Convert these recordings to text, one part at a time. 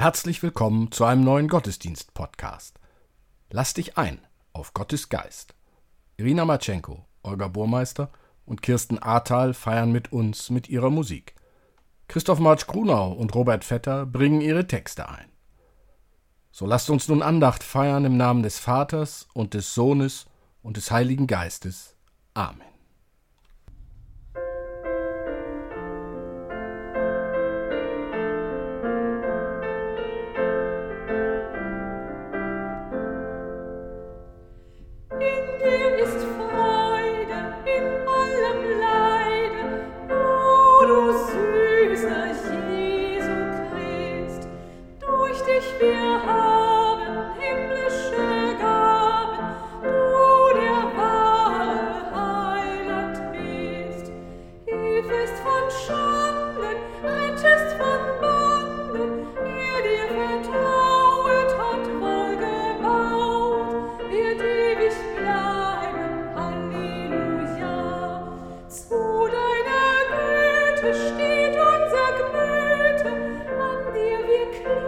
Herzlich willkommen zu einem neuen Gottesdienst-Podcast. Lass dich ein auf Gottes Geist. Irina Matschenko, Olga Burmeister und Kirsten Ahrtal feiern mit uns mit ihrer Musik. Christoph Marsch Grunau und Robert Vetter bringen ihre Texte ein. So lasst uns nun Andacht feiern im Namen des Vaters und des Sohnes und des Heiligen Geistes. Amen. back.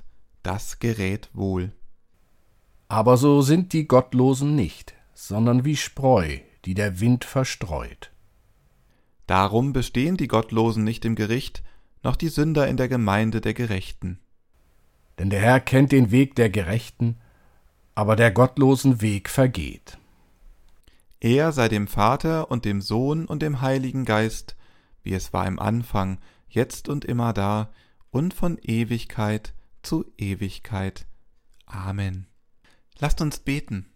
das gerät wohl. Aber so sind die Gottlosen nicht, sondern wie Spreu, die der Wind verstreut. Darum bestehen die Gottlosen nicht im Gericht, noch die Sünder in der Gemeinde der Gerechten. Denn der Herr kennt den Weg der Gerechten, aber der Gottlosen Weg vergeht. Er sei dem Vater und dem Sohn und dem Heiligen Geist, wie es war im Anfang, jetzt und immer da und von Ewigkeit zu Ewigkeit. Amen. Lasst uns beten.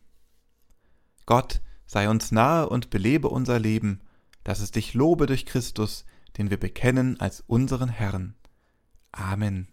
Gott, sei uns nahe und belebe unser Leben, dass es dich lobe durch Christus, den wir bekennen als unseren Herrn. Amen.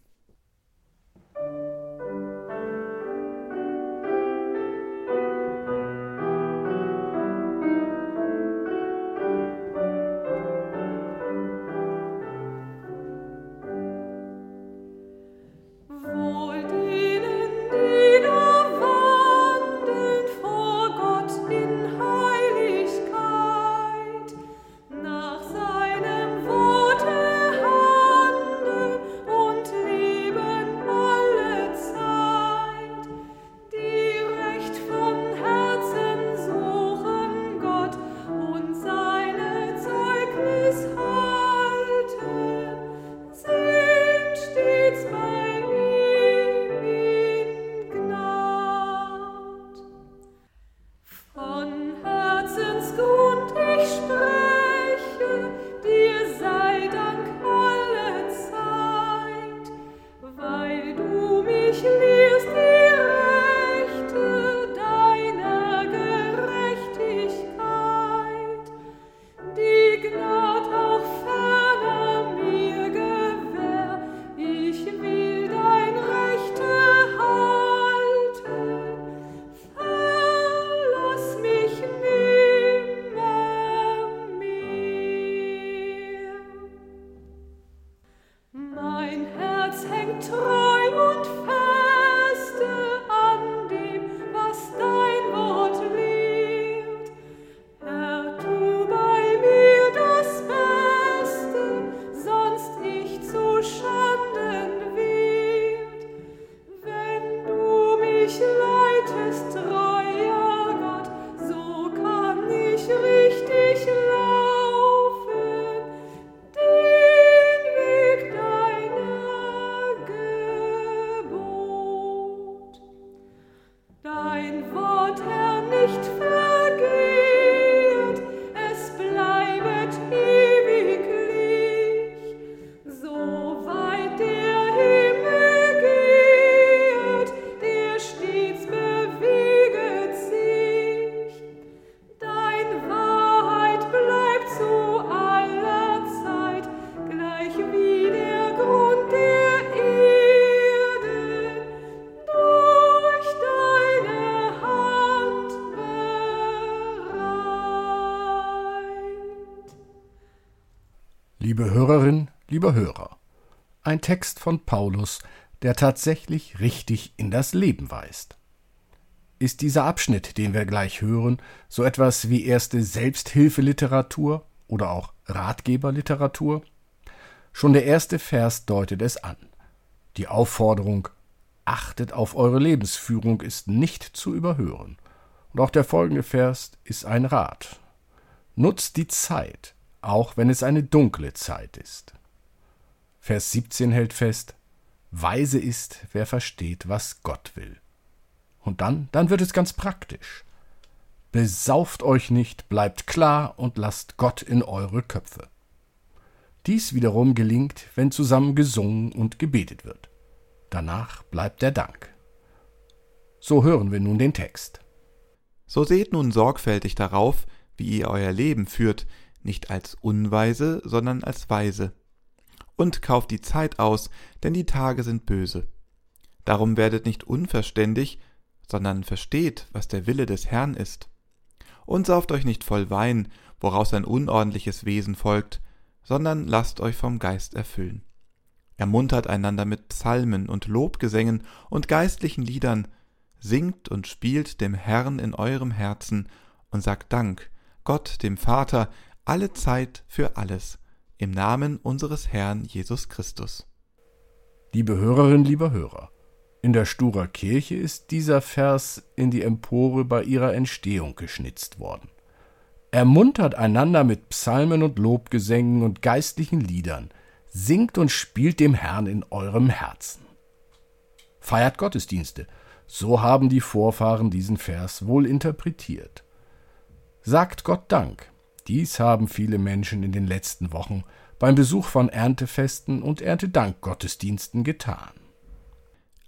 Lieber Hörer, ein Text von Paulus, der tatsächlich richtig in das Leben weist. Ist dieser Abschnitt, den wir gleich hören, so etwas wie erste Selbsthilfeliteratur oder auch Ratgeberliteratur? Schon der erste Vers deutet es an. Die Aufforderung Achtet auf eure Lebensführung ist nicht zu überhören. Und auch der folgende Vers ist ein Rat. Nutzt die Zeit, auch wenn es eine dunkle Zeit ist. Vers 17 hält fest, Weise ist, wer versteht, was Gott will. Und dann, dann wird es ganz praktisch. Besauft euch nicht, bleibt klar und lasst Gott in eure Köpfe. Dies wiederum gelingt, wenn zusammen gesungen und gebetet wird. Danach bleibt der Dank. So hören wir nun den Text. So seht nun sorgfältig darauf, wie ihr euer Leben führt, nicht als Unweise, sondern als Weise. Und kauft die Zeit aus, denn die Tage sind böse. Darum werdet nicht unverständig, sondern versteht, was der Wille des Herrn ist. Und sauft euch nicht voll Wein, woraus ein unordentliches Wesen folgt, sondern lasst euch vom Geist erfüllen ermuntert einander mit Psalmen und Lobgesängen und geistlichen Liedern, singt und spielt dem Herrn in eurem Herzen und sagt Dank, Gott dem Vater, alle Zeit für alles, im Namen unseres Herrn Jesus Christus. Liebe Hörerin, lieber Hörer, in der Sturer Kirche ist dieser Vers in die Empore bei ihrer Entstehung geschnitzt worden. Ermuntert einander mit Psalmen und Lobgesängen und geistlichen Liedern, singt und spielt dem Herrn in eurem Herzen. Feiert Gottesdienste, so haben die Vorfahren diesen Vers wohl interpretiert. Sagt Gott Dank, dies haben viele Menschen in den letzten Wochen beim Besuch von Erntefesten und Erntedankgottesdiensten getan.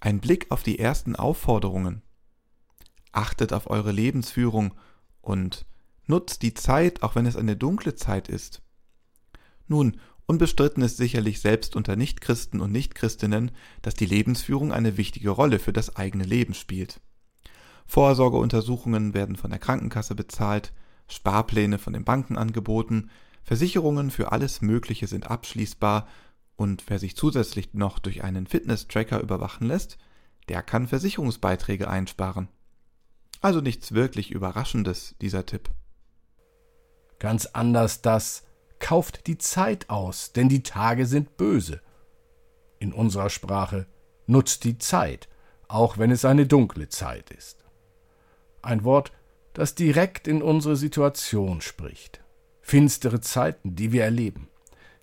Ein Blick auf die ersten Aufforderungen. Achtet auf eure Lebensführung und nutzt die Zeit, auch wenn es eine dunkle Zeit ist. Nun, Unbestritten ist sicherlich selbst unter Nichtchristen und Nichtchristinnen, dass die Lebensführung eine wichtige Rolle für das eigene Leben spielt. Vorsorgeuntersuchungen werden von der Krankenkasse bezahlt, Sparpläne von den Banken angeboten, Versicherungen für alles Mögliche sind abschließbar und wer sich zusätzlich noch durch einen Fitness-Tracker überwachen lässt, der kann Versicherungsbeiträge einsparen. Also nichts wirklich Überraschendes, dieser Tipp. Ganz anders das, kauft die Zeit aus, denn die Tage sind böse. In unserer Sprache nutzt die Zeit, auch wenn es eine dunkle Zeit ist. Ein Wort, das direkt in unsere Situation spricht. Finstere Zeiten, die wir erleben.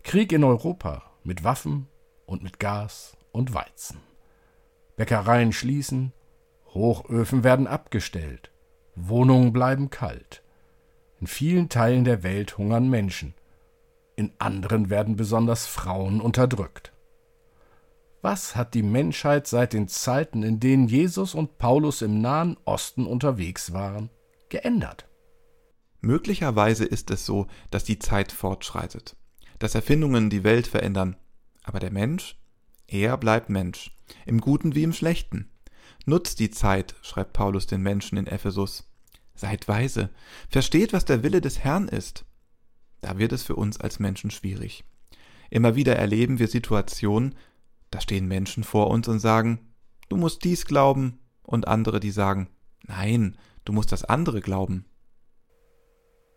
Krieg in Europa mit Waffen und mit Gas und Weizen. Bäckereien schließen, Hochöfen werden abgestellt, Wohnungen bleiben kalt. In vielen Teilen der Welt hungern Menschen in anderen werden besonders Frauen unterdrückt. Was hat die Menschheit seit den Zeiten, in denen Jesus und Paulus im Nahen Osten unterwegs waren, geändert? Möglicherweise ist es so, dass die Zeit fortschreitet, dass Erfindungen die Welt verändern, aber der Mensch, er bleibt Mensch, im Guten wie im Schlechten. Nutzt die Zeit, schreibt Paulus den Menschen in Ephesus. Seid weise, versteht, was der Wille des Herrn ist. Da wird es für uns als Menschen schwierig. Immer wieder erleben wir Situationen, da stehen Menschen vor uns und sagen, du musst dies glauben, und andere, die sagen, nein, du musst das andere glauben.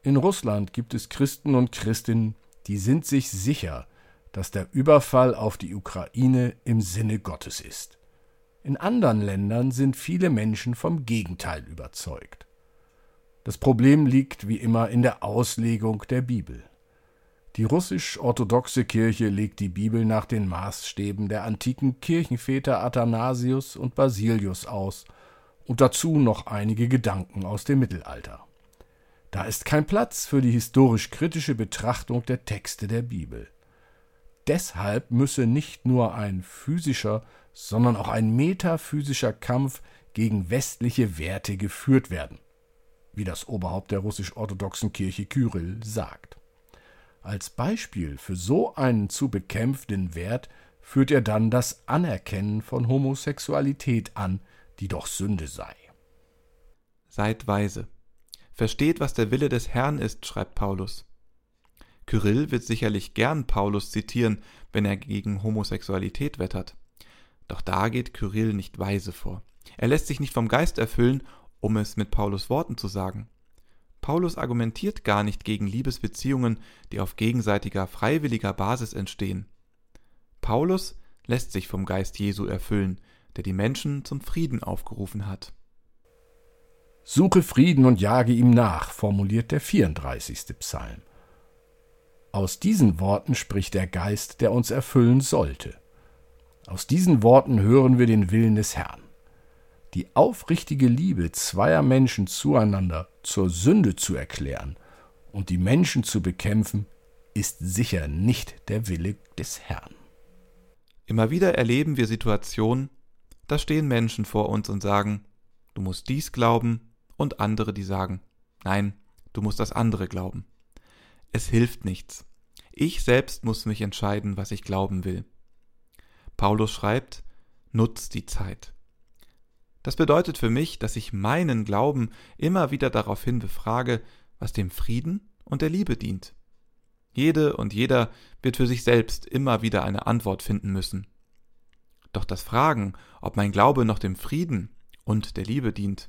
In Russland gibt es Christen und Christinnen, die sind sich sicher, dass der Überfall auf die Ukraine im Sinne Gottes ist. In anderen Ländern sind viele Menschen vom Gegenteil überzeugt. Das Problem liegt wie immer in der Auslegung der Bibel. Die russisch-orthodoxe Kirche legt die Bibel nach den Maßstäben der antiken Kirchenväter Athanasius und Basilius aus und dazu noch einige Gedanken aus dem Mittelalter. Da ist kein Platz für die historisch-kritische Betrachtung der Texte der Bibel. Deshalb müsse nicht nur ein physischer, sondern auch ein metaphysischer Kampf gegen westliche Werte geführt werden wie das Oberhaupt der russisch-orthodoxen Kirche Kyrill sagt. Als Beispiel für so einen zu bekämpfenden Wert führt er dann das Anerkennen von Homosexualität an, die doch Sünde sei. Seid weise. Versteht, was der Wille des Herrn ist, schreibt Paulus. Kyrill wird sicherlich gern Paulus zitieren, wenn er gegen Homosexualität wettert. Doch da geht Kyrill nicht weise vor. Er lässt sich nicht vom Geist erfüllen, um es mit Paulus Worten zu sagen. Paulus argumentiert gar nicht gegen Liebesbeziehungen, die auf gegenseitiger freiwilliger Basis entstehen. Paulus lässt sich vom Geist Jesu erfüllen, der die Menschen zum Frieden aufgerufen hat. Suche Frieden und jage ihm nach, formuliert der 34. Psalm. Aus diesen Worten spricht der Geist, der uns erfüllen sollte. Aus diesen Worten hören wir den Willen des Herrn. Die aufrichtige Liebe zweier Menschen zueinander zur Sünde zu erklären und die Menschen zu bekämpfen, ist sicher nicht der Wille des Herrn. Immer wieder erleben wir Situationen, da stehen Menschen vor uns und sagen, du musst dies glauben, und andere, die sagen, nein, du musst das andere glauben. Es hilft nichts. Ich selbst muss mich entscheiden, was ich glauben will. Paulus schreibt, nutz die Zeit. Das bedeutet für mich, dass ich meinen Glauben immer wieder daraufhin befrage, was dem Frieden und der Liebe dient. Jede und jeder wird für sich selbst immer wieder eine Antwort finden müssen. Doch das Fragen, ob mein Glaube noch dem Frieden und der Liebe dient,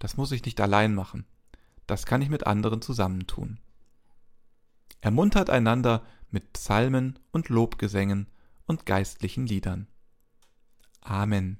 das muss ich nicht allein machen. Das kann ich mit anderen zusammentun. Ermuntert einander mit Psalmen und Lobgesängen und geistlichen Liedern. Amen.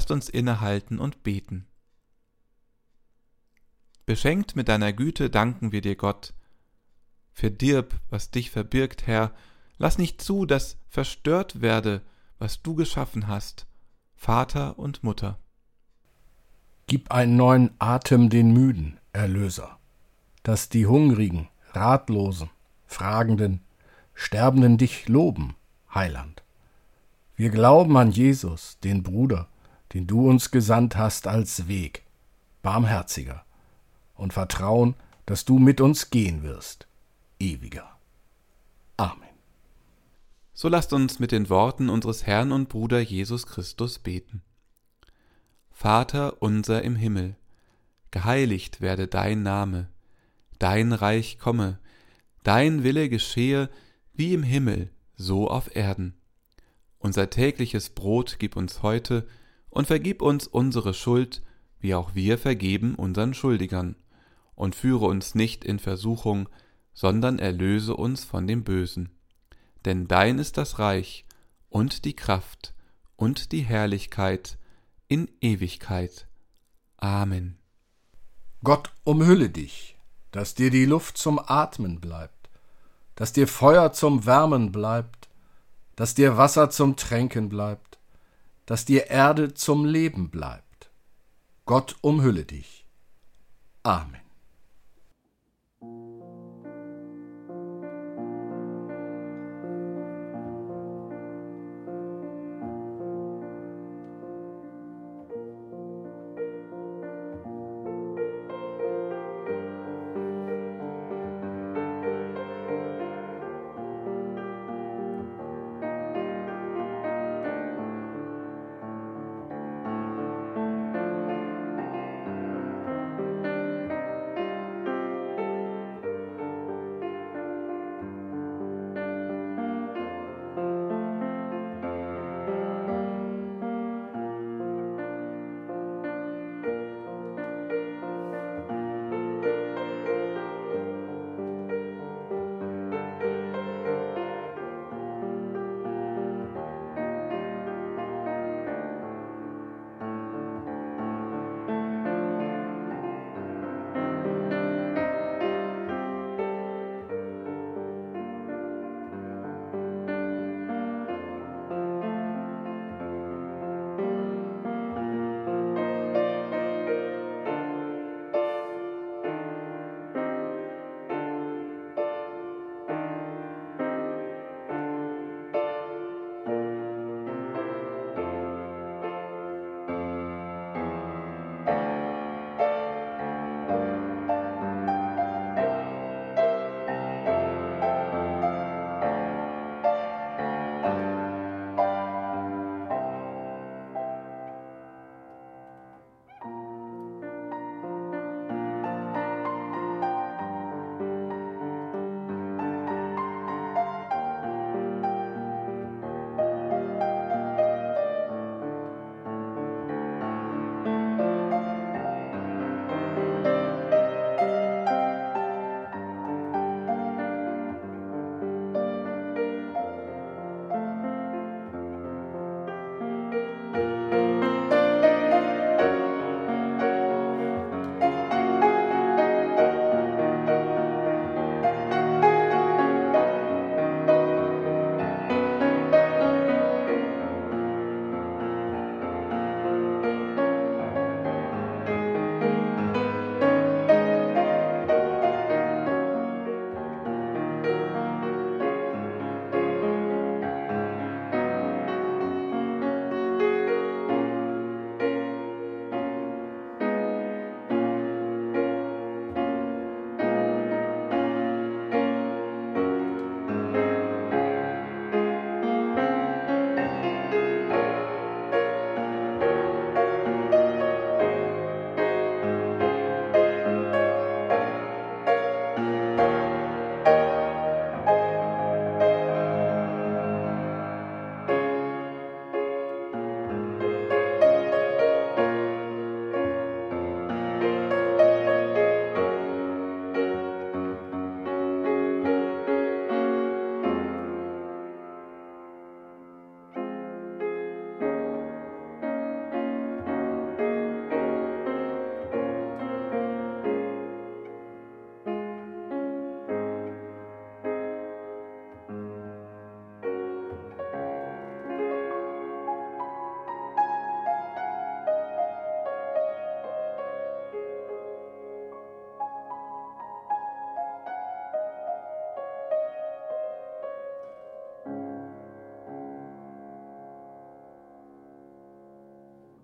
Lasst uns innehalten und beten. Beschenkt mit deiner Güte danken wir dir, Gott. Verdirb, was dich verbirgt, Herr, lass nicht zu, dass verstört werde, was du geschaffen hast, Vater und Mutter. Gib einen neuen Atem den Müden, Erlöser, dass die Hungrigen, Ratlosen, Fragenden, Sterbenden dich loben, Heiland. Wir glauben an Jesus, den Bruder, den du uns gesandt hast als Weg, barmherziger, und vertrauen, dass du mit uns gehen wirst, ewiger. Amen. So lasst uns mit den Worten unseres Herrn und Bruder Jesus Christus beten. Vater unser im Himmel, geheiligt werde dein Name, dein Reich komme, dein Wille geschehe, wie im Himmel, so auf Erden. Unser tägliches Brot gib uns heute und vergib uns unsere Schuld, wie auch wir vergeben unseren Schuldigern. Und führe uns nicht in Versuchung, sondern erlöse uns von dem Bösen. Denn dein ist das Reich und die Kraft und die Herrlichkeit in Ewigkeit. Amen. Gott umhülle dich, dass dir die Luft zum Atmen bleibt, dass dir Feuer zum Wärmen bleibt, dass dir Wasser zum Tränken bleibt, dass dir Erde zum Leben bleibt. Gott umhülle dich. Amen.